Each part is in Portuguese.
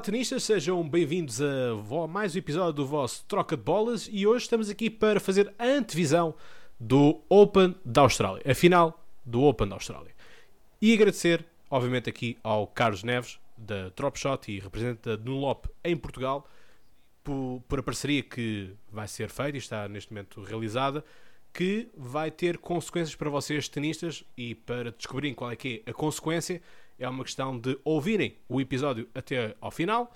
Olá tenistas, sejam bem-vindos a mais um episódio do vosso Troca de Bolas e hoje estamos aqui para fazer a antevisão do Open da Austrália, a final do Open da Austrália. E agradecer, obviamente, aqui ao Carlos Neves, da Dropshot e representante da Dunlop em Portugal, por, por a parceria que vai ser feita e está neste momento realizada, que vai ter consequências para vocês tenistas e para descobrirem qual é que é a consequência é uma questão de ouvirem o episódio até ao final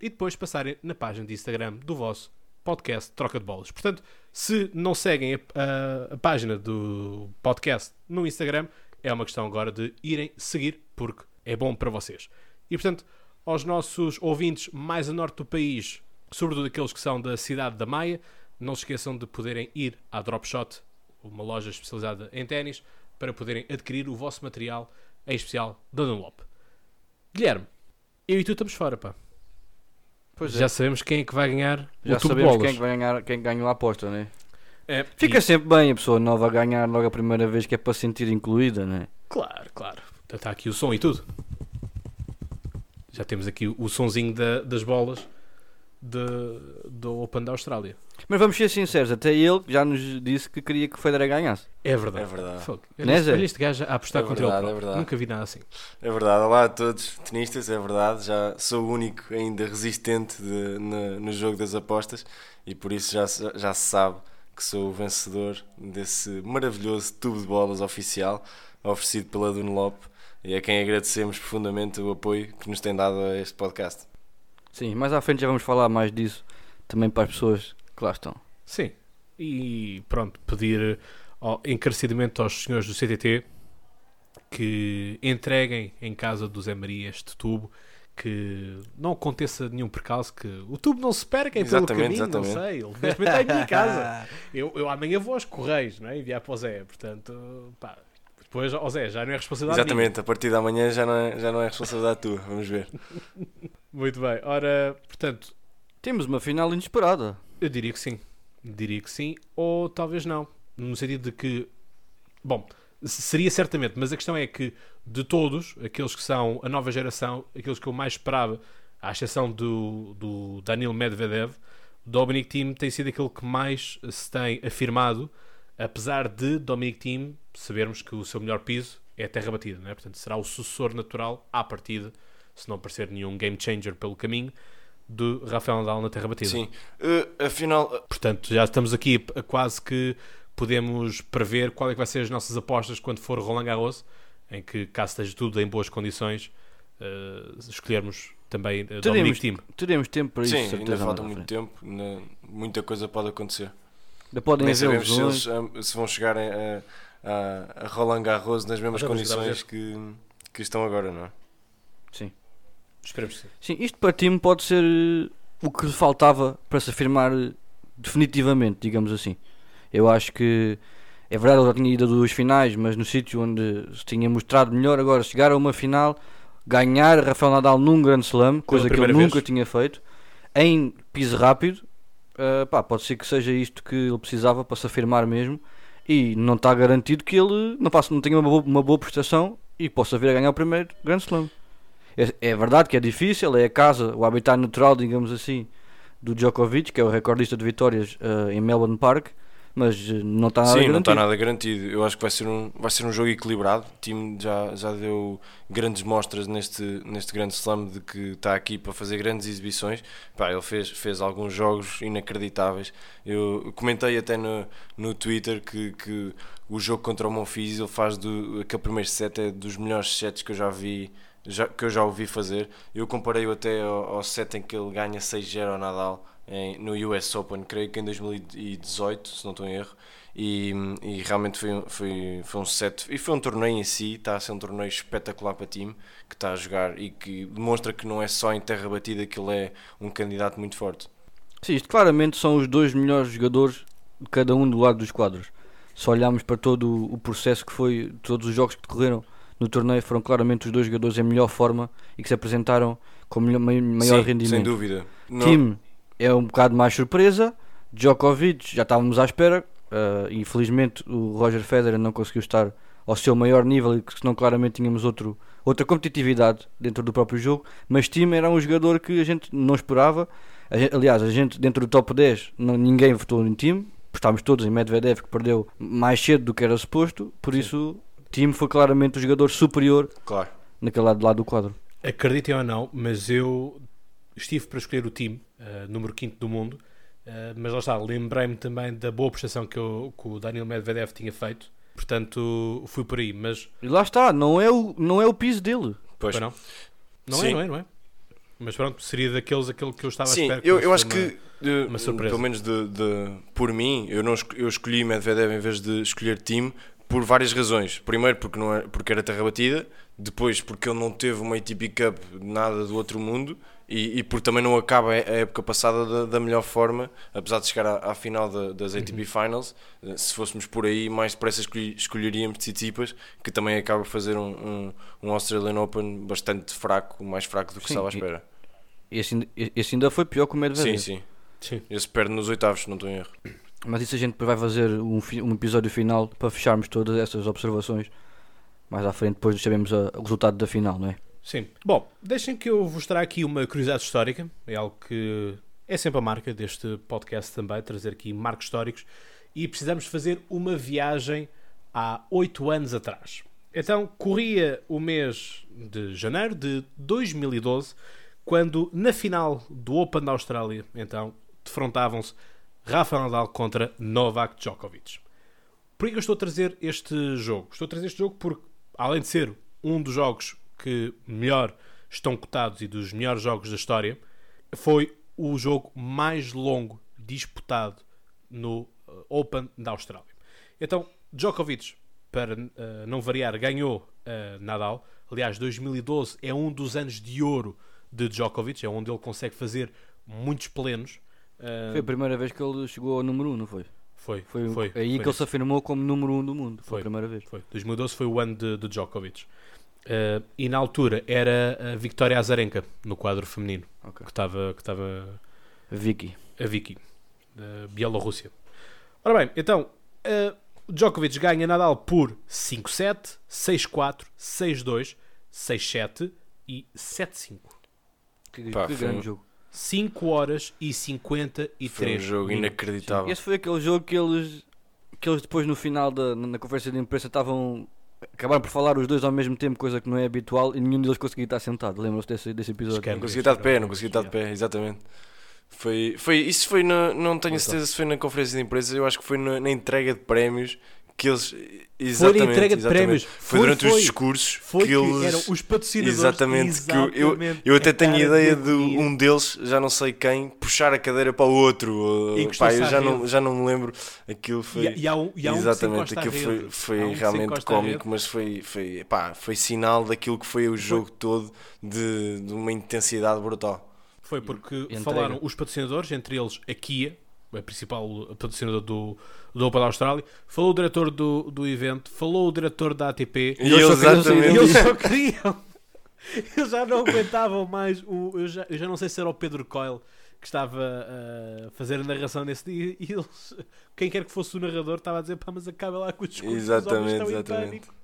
e depois passarem na página de Instagram do vosso podcast Troca de Bolas. Portanto, se não seguem a, a, a, página do podcast no Instagram, é uma questão agora de irem seguir, porque é bom para vocês. E portanto, aos nossos ouvintes mais a norte do país, sobretudo aqueles que são da cidade da Maia, não se esqueçam de poderem ir à Dropshot, uma loja especializada em ténis, para poderem adquirir o vosso material em especial da Dunlop. Guilherme, eu e tu estamos fora, pá. Pois Já é. sabemos quem é que vai ganhar Já o tubo sabemos bolas. quem, é que vai ganhar, quem ganhou a aposta, né? É, Fica e- sempre bem a pessoa nova a ganhar logo a primeira vez que é para se sentir incluída, né? Claro, claro. Está aqui o som e tudo. Já temos aqui o sonzinho da- das bolas do Open da Austrália. Mas vamos ser sinceros, até ele já nos disse que queria que o Federer ganhasse. É verdade. É verdade. Fogo. Olha, este, Zé? olha este gajo a apostar É contra verdade, ele é verdade. Nunca vi nada assim. É verdade, olá a todos, tenistas, é verdade, já sou o único ainda resistente de- no, no jogo das apostas e por isso já, se- já se sabe que sou o vencedor desse maravilhoso tubo de bolas oficial oferecido pela Dunlop e a quem agradecemos profundamente o apoio que nos tem dado a este podcast. Sim, mais à frente já vamos falar mais disso também para as pessoas que lá estão. Sim. E pronto, pedir ó, encarecidamente aos senhores do CTT que entreguem em casa do Zé Maria este tubo. Que não aconteça nenhum percalço, que o tubo não se perca pelo Exatamente, caminho, não exatamente. sei. Ele neste momento está em minha casa. Eu, eu amanhã vou aos Correios, não é? enviar para o Zé. Portanto, pá, depois, ó Zé, já não é responsabilidade minha. Exatamente, a partir de amanhã já não é, já não é responsabilidade tua, vamos ver. Muito bem. Ora, portanto, Temos uma final inesperada. Eu diria que sim. Diria que sim, ou talvez não. No sentido de que, bom, seria certamente, mas a questão é que de todos, aqueles que são a nova geração, aqueles que eu mais esperava, à exceção do, do Daniel Medvedev, Dominic Thiem tem sido aquele que mais se tem afirmado, apesar de Dominic Thiem sabermos que o seu melhor piso é a terra batida, não é? portanto será o sucessor natural à partida, se não aparecer nenhum game changer pelo caminho, do Rafael Nadal na terra batida. Sim, Eh, afinal, Portanto, já estamos aqui a, quase que podemos prever qual é que vai ser as nossas apostas quando for Roland Garros, em que, caso esteja tudo em boas condições, eh, escolhermos também uh, Teremos, Dominic teremos tempo para isso, sim, ainda falta muito tempo, ainda muita coisa pode acontecer. Ainda podem Nem sabemos se, eles, se vão chegar a, a, a Roland Garros nas mesmas condições que, que estão agora, não é? Sim. Esperemos que sim. Sim, isto para time pode ser eh, o que faltava para se afirmar eh, definitivamente, digamos assim. Eu acho que é verdade, ele já tinha ido a duas finais, mas no sítio onde se tinha mostrado melhor, agora chegar a uma final, ganhar Rafael Nadal num grande slam, coisa que ele nunca vez. tinha feito, em piso rápido, eh, pá, pode ser que seja isto que ele precisava para se afirmar mesmo. E não está garantido que ele não, faça, não tenha uma boa, uma boa prestação e possa vir a ganhar o primeiro Grand Slam. É, é verdade que é difícil, é a casa, o habitat natural, digamos assim, do Djokovic, que é o recordista de vitórias eh, em Melbourne Park, mas eh, não está nada Sim, não garantido. está nada garantido. Eu acho que vai ser um, vai ser um jogo equilibrado. O time já, já deu grandes mostras neste, neste grande slam de que está aqui para fazer grandes exibições. Pá, ele fez, fez alguns jogos inacreditáveis. Eu comentei até no, no Twitter que, que o jogo contra o Monfils, ele faz do, aquele primeiro set é dos melhores sets que eu já vi. Já, que eu já ouvi fazer, eu comparei-o até ao, ao set em que ele ganha 6-0 ao Nadal em- no US Open, creio que em 2018, se não estou em erro, e, e realmente foi, foi, foi um set, e foi um torneio em si, está a ser um torneio espetacular para time, que está a jogar e que demonstra que não é só em terra batida que ele é um candidato muito forte. Sim, isto claramente são os dois melhores jogadores de cada um do lado dos quadros. Se olharmos para todo o processo que foi, todos os jogos que decorreram no torneio, foram claramente os dois jogadores em melhor forma e que se apresentaram com melhor, mai- maior Sim, rendimento. Sem dúvida. Não- Time é um bocado mais surpresa. Djokovic já estávamos à espera. Uh, infelizmente o Roger Federer não conseguiu estar ao seu maior nível e que senão claramente tínhamos outro, outra competitividade dentro do próprio jogo, mas Tim era um jogador que a gente não esperava. A gente- aliás, a gente dentro do top 10 não, ninguém votou em Tim, estávamos todos em Medvedev que perdeu mais cedo do que era suposto, por isso Tim foi claramente o jogador superior Claro. naquele lado, lado do quadro. Acreditem ou não, mas eu estive para escolher o time, eh, número 5 do mundo, eh, mas lá está, lembrei-me também da boa prestação que, eu- que o Daniel Medvedev tinha feito, portanto fui por aí, mas E lá está, não é o, não é o piso dele. Pois. Não? Não é, Sim. não é, não é? Mas pronto, seria daqueles aquele que eu estava Sim, a esperar. eu, fosse eu acho uma- que, uma surpresa. pelo menos de, de- por mim, eu, não, eu escolhi Medvedev em vez de escolher time por várias razões. Primeiro, porque, não era, porque era terra batida. Depois, porque ele não teve uma ATP Cup nada do outro mundo. E, e porque também não acaba a época passada da, da melhor forma, apesar de chegar à, à final da- das Uhum. ATP Finals. Eh, Se fôssemos por aí, mais depressa escolhi- escolheríamos Tsitsipas, que também acaba a fazer um, um, um Australian Open bastante fraco, mais fraco do que Sim, estava à e- espera. Esse, ainda- esse ainda foi pior que o Medvedev. Sim, sim. Sim. Esse perde nos oitavos, se não estou em erro. Mas isso a gente vai fazer um, um episódio final para fecharmos todas essas observações. Mais à frente, depois sabemos a- o resultado da final, não é? Sim. Bom, deixem que eu vos traga aqui uma curiosidade histórica. É algo que é sempre a marca deste podcast também, trazer aqui marcos históricos. E precisamos fazer uma viagem há oito anos atrás. Então, corria o mês de janeiro de 2012, quando na final do Open da Austrália, então, defrontavam-se Rafael Nadal contra Novak Djokovic. Por que eu estou a trazer este jogo? Estou a trazer este jogo porque, além de ser um dos jogos que melhor estão cotados e dos melhores jogos da história, foi o jogo mais longo disputado no uh, Open da Austrália. Então, Djokovic, para uh, não variar, ganhou uh, Nadal. Aliás, 2012 é um dos anos de ouro de Djokovic, é onde ele consegue fazer muitos plenos. Uh, Foi a primeira vez que ele chegou ao número 1, um, não foi? foi, Foi, foi, aí foi que ele se afirmou como número 1 um do mundo. Foi Foi. a primeira vez. Foi. 2012 foi o ano de, de Djokovic. Uh, e na altura era a Victoria Azarenka no quadro feminino, Ok. que estava que estava Vicky. a Vicky, da Bielorrússia. Ora bem, então, uh, Djokovic ganha Nadal por 5-7, 6-4, 6-2, 6-7 e 7-5. Que, Pá, que grande um- jogo. 5 horas e 53 Foi um jogo minutos. inacreditável. Esse foi aquele jogo que eles, que eles depois no final da na conferência de imprensa estavam. Acabaram por falar os dois ao mesmo tempo, coisa que não é habitual, e nenhum deles conseguia estar sentado. Lembram-se desse, desse episódio? Não conseguia estar de pé, não conseguia estar de pé, exatamente. Foi, foi, isso foi na, não tenho Então. certeza se foi na conferência de imprensa, eu acho que foi na, na entrega de prémios que eles. Exatamente, Foi entrega de exatamente. prémios. Foi, durante foi. os discursos Foi que que eles. eram os patrocinadores. Exatamente, que eu- eu, exatamente, eu até tenho a ideia de um deles, já não sei quem, puxar a cadeira para o outro. uh, Pá, eu já não, já não me lembro. Aquilo foi. E, e há um, e há um Exatamente, aquilo foi, foi um realmente cómico, mas foi, foi, pá, foi sinal daquilo que foi o jogo todo de, de uma intensidade brutal. Foi porque falaram os patrocinadores, entre eles a Kia, a principal patrocinador do, do Open da Austrália, falou o diretor do, do evento, falou o diretor da ATP, E eles só queriam eles só queriam. Eles já não aguentavam mais. O, eu, já, eu já não sei se era o Pedro Coyle que estava a fazer a narração nesse dia e eles, quem quer que fosse o narrador, estava a dizer: pá, mas acaba lá com os discursos. os homens Exatamente, estão em exatamente. pânico."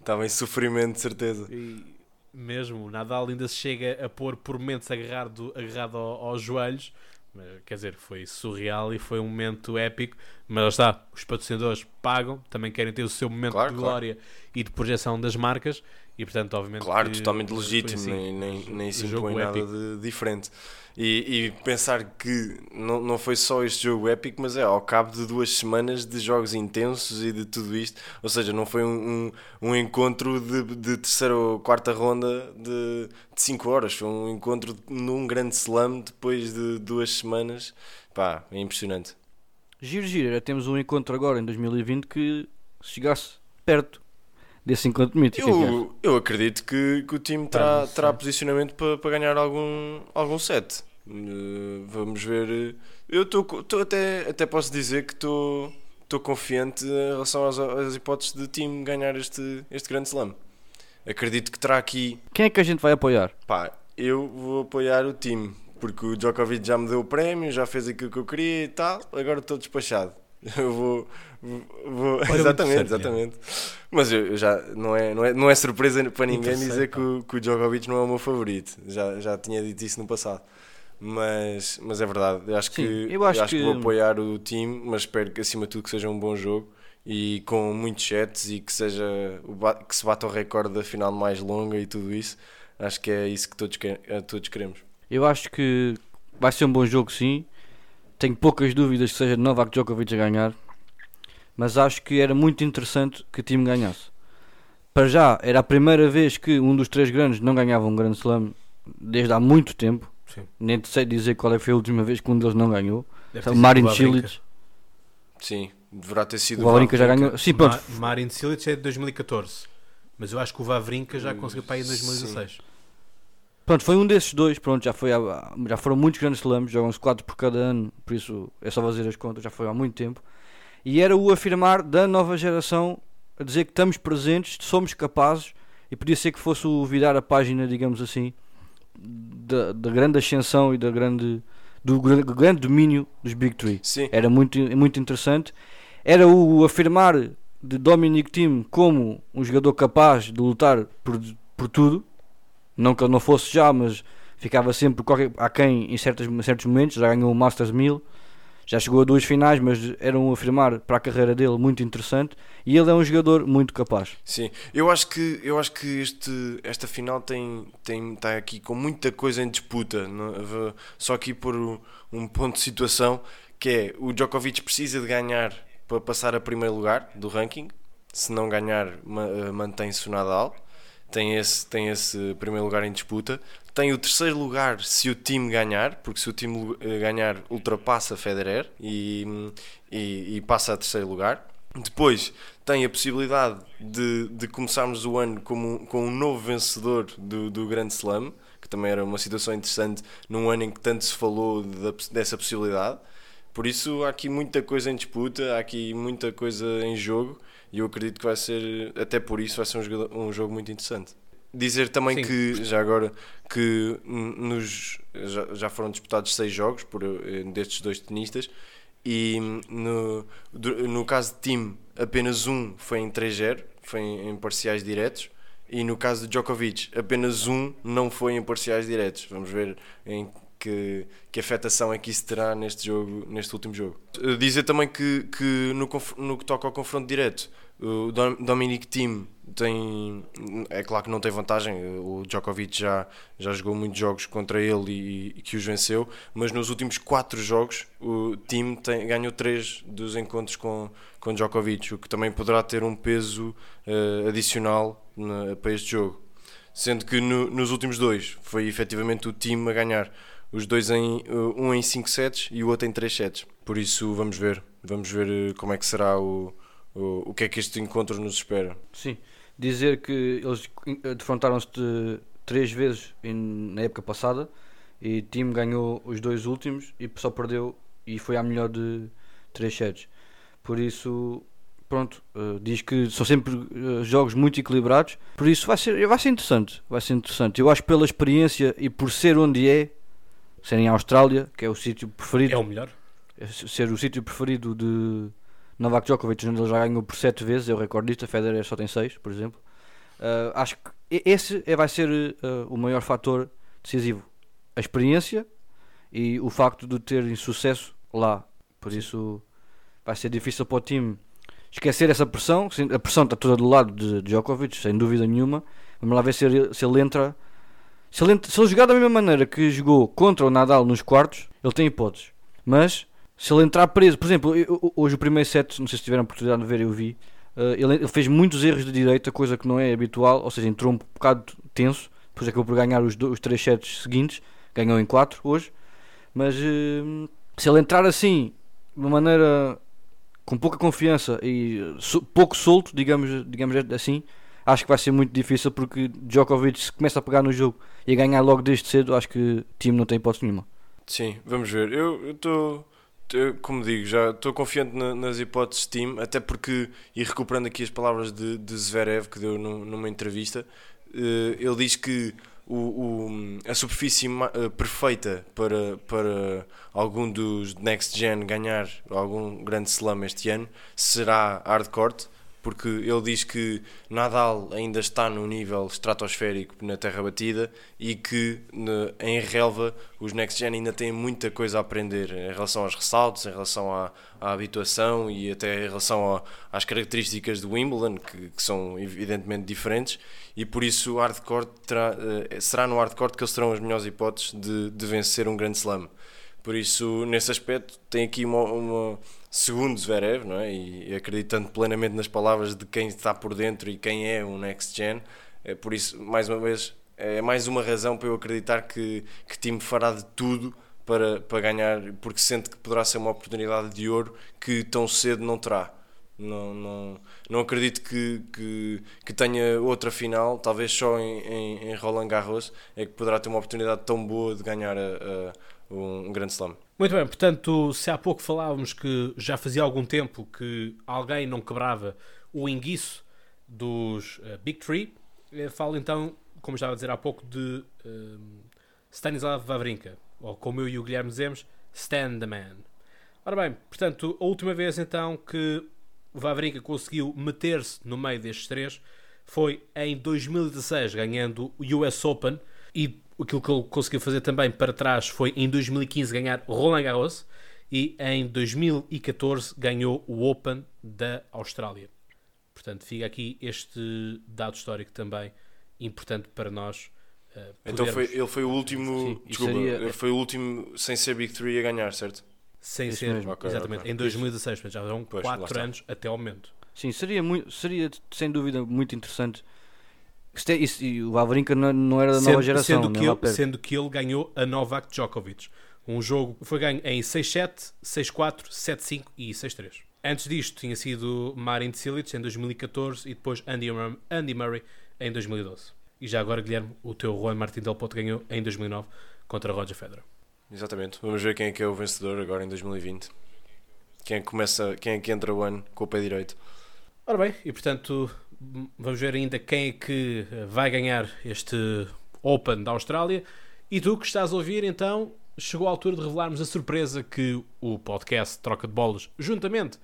Estava em sofrimento, de certeza. E mesmo o Nadal ainda se chega a pôr por momentos agarrado, agarrado ao- aos joelhos. Mas, Quer dizer, foi surreal e foi um momento épico. Mas lá está, os patrocinadores pagam, também querem ter o seu momento Claro, de claro. glória e de projeção das marcas. E portanto, obviamente. Claro, que totalmente legítimo, assim. nem, nem, nem se impõe nada épico. de diferente. E, e pensar que não, não foi só este jogo épico, mas é ao cabo de duas semanas de jogos intensos e de tudo isto. Ou seja, não foi um, um, um encontro de, de terceira ou quarta ronda de 5 horas, foi um encontro num grande slam depois de duas semanas. Pá, é impressionante. Giro, giro. Temos um encontro agora em 2020 que chegasse perto desse encontro mítico. Que é? Eu, eu acredito que, que o time terá, terá posicionamento para, para ganhar algum, algum set. Eh, vamos ver. Eu estou até, até posso dizer que estou estou confiante em relação às, às hipóteses de time ganhar este, este grande slam. Acredito que terá aqui. Quem é que a gente vai apoiar? Pá, eu vou apoiar o time. Porque o Djokovic já me deu o prémio, já fez aquilo que eu queria e tal. Agora estou despachado. Eu vou. vou exatamente, exatamente. Mas eu, eu já não é, não, é, não é surpresa para ninguém dizer que o, que o Djokovic não é o meu favorito. Já, já tinha dito isso no passado. Mas, mas é verdade, eu acho, Sim, que, eu acho que... que- vou apoiar o time, mas espero que acima de tudo que seja um bom jogo e com muitos sets e que seja que se bata o recorde da final mais longa e tudo isso. Acho que é isso que todos, que- todos queremos. Eu acho que vai ser um bom jogo, sim. Tenho poucas dúvidas que seja Novak Djokovic a ganhar, mas acho que era muito interessante que o time ganhasse. Para já, era a primeira vez que um dos três grandes não ganhava um grande slam desde há muito tempo. Sim. Nem te sei dizer qual é que foi a última vez que um deles não ganhou. Deve ter O sido Marin. Cilic. Sim, deverá ter sido O Wawrinka já ganhou. Sim, pronto. Ma Marin Cilic é de 2014. Mas eu acho que o Vavrinka já Uh, conseguiu para aí em 2016. Pronto, foi um desses dois, pronto, já, foi há- já foram muitos grandes slams, jogam-se 4 por cada ano, por isso é só fazer as contas, já foi há muito tempo. E era o afirmar da nova geração, a dizer que estamos presentes, somos capazes, e podia ser que fosse o virar a página, digamos assim, da, da grande ascensão e da grande, do gran- grande domínio dos Big Three. Sim, Era muito, muito interessante. Era o afirmar de Dominic Thiem como um jogador capaz de lutar por, por tudo. Não que ele não fosse já, mas ficava sempre qualquer, aquém em, certos certos momentos. Já ganhou o Masters 1000, já chegou a duas finais, mas era um afirmar para a carreira dele muito interessante. E ele é um jogador muito capaz. Sim, eu acho que, eu acho que este, esta final tem, tem, está aqui com muita coisa em disputa. não- v- Só aqui por um- ponto de situação que é o Djokovic precisa de ganhar para passar a primeiro lugar do ranking. Se não ganhar, eh, mantém-se o Nadal. Tem esse, tem esse primeiro lugar em disputa. Tem o terceiro lugar se o time ganhar, porque se o time eh, ganhar, ultrapassa Federer e, e, e passa a terceiro lugar. Depois tem a possibilidade de, de começarmos o ano como, com um novo vencedor do, do Grande Slam, que também era uma situação interessante num ano em que tanto se falou dessa possibilidade. Por isso há aqui muita coisa em disputa, há aqui muita coisa em jogo e eu acredito que vai ser, até por isso, vai ser um jogo, um jogo muito interessante. Dizer também Sim. que, já agora, que nos, já, já foram disputados seis jogos por, eh, destes dois tenistas e no, no caso de time apenas um foi em 3-0, foi em, em parciais diretos e no caso de Djokovic apenas um não foi em parciais diretos. Vamos ver em que, que afetação é que isso terá neste jogo, neste último jogo. Eh, Dizer também que, que no, no que toca ao confronto direto, o Dom- Dominic Thiem tem, é claro que não tem vantagem, o Djokovic já, já jogou muitos jogos contra ele e, e que os venceu, mas nos últimos quatro jogos o time tem, ganhou três dos encontros com, com Djokovic, o que também poderá ter um peso eh, adicional na- para este jogo. Sendo que no- nos últimos dois foi efetivamente o time a ganhar. Os dois em uh, um em 5 sets e o outro em 3 sets. Por isso vamos ver. Vamos ver uh, como é que será o, o, o que é que este encontro nos espera. Sim, dizer que eles defrontaram-se de três vezes em- na época passada e o time ganhou os dois últimos e só perdeu e foi à melhor de três sets. Por isso, pronto, eh, diz que são sempre eh, jogos muito equilibrados. Por isso vai ser, vai ser interessante. Vai ser interessante. Eu acho pela experiência e por ser onde é, ser em Austrália, que é o sítio preferido É o melhor. ser o sítio preferido de Novak Djokovic, onde ele já ganhou por 7 vezes, é o recordista, Federer só tem 6, por exemplo. Uh, acho que esse é, vai ser uh, o maior fator decisivo. A experiência e o facto de terem sucesso lá. Por isso vai ser difícil para o time esquecer essa pressão. A pressão está toda do lado de Djokovic, sem dúvida nenhuma. Vamos lá ver se ele, se ele entra. Se ele, se ele jogar da mesma maneira que jogou contra o Nadal nos quartos, ele tem hipóteses. Mas se ele entrar preso, por exemplo, eu- hoje o primeiro set, não sei se tiveram a oportunidade de ver, eu vi. eh, ele, ele fez muitos erros de direita, coisa que não é habitual, ou seja, entrou um bocado tenso. Depois acabou por ganhar os, do- os três sets seguintes, ganhou em 4 hoje. Mas eh, se ele entrar assim, de uma maneira com pouca confiança e eh, so- pouco solto, digamos, digamos assim, acho que vai ser muito difícil porque Djokovic se começa a pegar no jogo e a ganhar logo desde cedo, acho que o time não tem hipótese nenhuma. Sim, vamos ver. Eu estou, como digo, já estou confiante na- nas hipóteses de time, até porque, e recuperando aqui as palavras de, de Zverev, que deu num- numa entrevista, eh, ele diz que o, o- a superfície eh, perfeita para, para algum dos Next Gen ganhar algum grande slam este ano será hardcourt, porque ele diz que Nadal ainda está num nível estratosférico na terra batida e que em relva os Next Gen ainda têm muita coisa a aprender em relação aos ressaltos, em relação à, à habituação e até em relação a- às características do Wimbledon, que, que são evidentemente diferentes, e por isso o hardcore terá, eh, será no hardcore que eles terão as melhores hipóteses de, de vencer um grande slam. Por isso, nesse aspecto, tem aqui uma, uma segundo Zverev, não é? E acreditando plenamente nas palavras de quem está por dentro e quem é o Next Gen, é por isso, mais uma vez, é mais uma razão para eu acreditar que, que time fará de tudo para, para ganhar, porque sente que poderá ser uma oportunidade de ouro que tão cedo não terá. Não, não, não acredito que, que, que tenha outra final, talvez só em, em, em Roland Garros, é que poderá ter uma oportunidade tão boa de ganhar a- a um, um grande slam. Muito bem, portanto, se há pouco falávamos que já fazia algum tempo que alguém não quebrava o enguiço dos eh, Big Three, eh, falo então, como estava a dizer há pouco, de eh, Stanislav Wawrinka, ou como eu e o Guilherme dizemos, Stan the Man. Ora bem, portanto, a última vez então que o Wawrinka conseguiu meter-se no meio destes três foi em 2016, ganhando o US Open, e aquilo que ele conseguiu fazer também para trás foi em 2015 ganhar Roland Garros, e em 2014 ganhou o Open da Austrália. Portanto, fica aqui este dado histórico também importante para nós. eh, Então foi, ele foi o último, Sim, desculpa, seria- ele foi o último sem ser Big Three a ganhar, certo? sem Isso ser, exatamente, ok. em 2016, portanto, já lá 4 está. anos até ao momento. Sim, seria, muito, seria sem dúvida muito interessante. Isto é- isso- e o Wawrinka não, não era da nova geração, sendo, nem que ele, sendo que ele ganhou a Novak Djokovic. Um jogo foi ganho em 6-7, 6-4, 7-5 e 6-3. Antes disto tinha sido Marin Cilic em 2014 e depois Andy, Andy Murray em 2012. E já agora, Guilherme, o teu Juan Martín Del Potro ganhou em 2009 contra Roger Federer. Exatamente. Vamos ver quem é que é o vencedor agora em 2020. Quem é que começa, quem é que entra o ano com o pé direito? Ora bem, e portanto vamos ver ainda quem é que eh, vai ganhar este Open da Austrália. E tu que estás a ouvir, então, chegou a altura de revelarmos a surpresa que o podcast Troca de Bolas, juntamente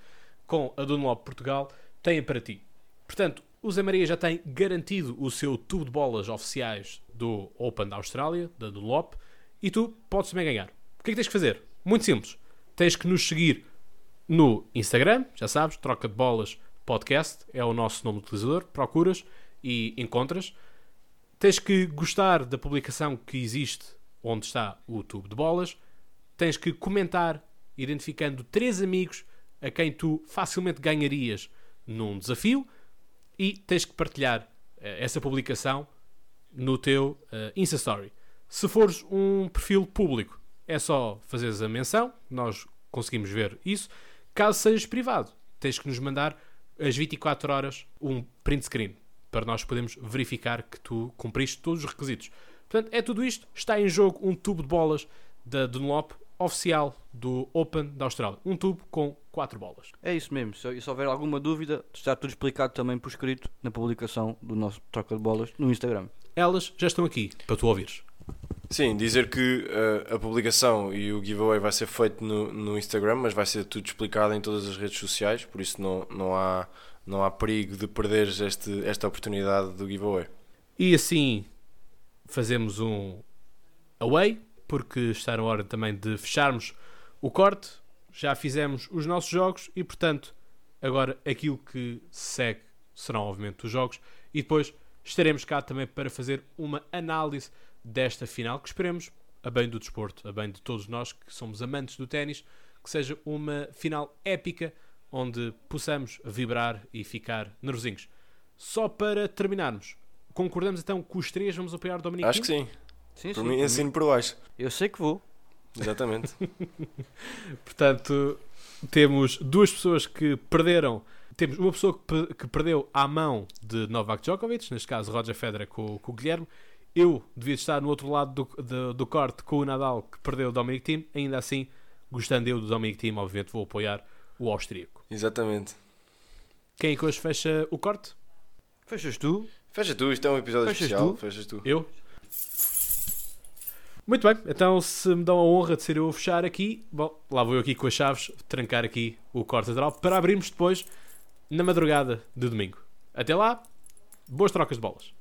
com a Dunlop Portugal, tem para ti. Portanto, o Zé Maria já tem garantido o seu tubo de bolas oficiais do Open da Austrália, da Dunlop, e tu podes também ganhar. O que é que tens que fazer? Muito simples. Tens que nos seguir no Instagram, já sabes, Troca de Bolas Podcast, é o nosso nome de utilizador, procuras e encontras. Tens que gostar da publicação que existe onde está o tubo de bolas. Tens que comentar, identificando três amigos a quem tu facilmente ganharias num desafio. E tens que partilhar eh, essa publicação no teu eh, Insta Story. Se fores um perfil público, é só fazeres a menção, nós conseguimos ver isso. Caso sejas privado, tens que nos mandar às 24 horas um print screen para nós podermos verificar que tu cumpriste todos os requisitos. Portanto, é tudo isto. Está em jogo um tubo de bolas da Dunlop oficial do Open da Austrália. Um tubo com 4 bolas. É isso mesmo. Se, e se houver alguma dúvida, está tudo explicado também por escrito na publicação do nosso Troca de Bolas no Instagram. Elas já estão aqui para tu ouvires. Sim, dizer que eh, a publicação e o giveaway vai ser feito no, no Instagram, mas vai ser tudo explicado em todas as redes sociais, por isso não, não, há, não há perigo de perderes este, esta oportunidade do giveaway. E assim fazemos um away, porque está na hora também de fecharmos o corte. Já fizemos os nossos jogos e, portanto, agora aquilo que segue serão, obviamente, os jogos. E depois estaremos cá também para fazer uma análise desta final, que esperemos, a bem do desporto, a bem de todos nós que somos amantes do ténis, que seja uma final épica onde possamos vibrar e ficar nervosinhos. Só para terminarmos, concordamos então que os três vamos apoiar o Dominic Acho que sim, Sim, por sim. mim assino por baixo. Eu sei que vou. Exatamente. Portanto, temos duas pessoas que perderam. Temos uma pessoa que, que perdeu à mão de Novak Djokovic, neste caso Roger Federer com, com o Guilherme. Eu devia estar no outro lado do, do, do corte com o Nadal que perdeu o Dominic Thiem. Ainda assim, gostando eu do Dominic Thiem, obviamente vou apoiar o austríaco. Exatamente. Quem é que hoje fecha o corte? Fechas tu? Fecha tu, isto é um episódio Fechas especial. tu? Fechas tu. Eu? Muito bem, então se me dão a honra de ser eu a fechar aqui, bom, lá vou eu aqui com as chaves, trancar aqui o corte lateral para abrirmos depois na madrugada de domingo. Até lá, boas trocas de bolas.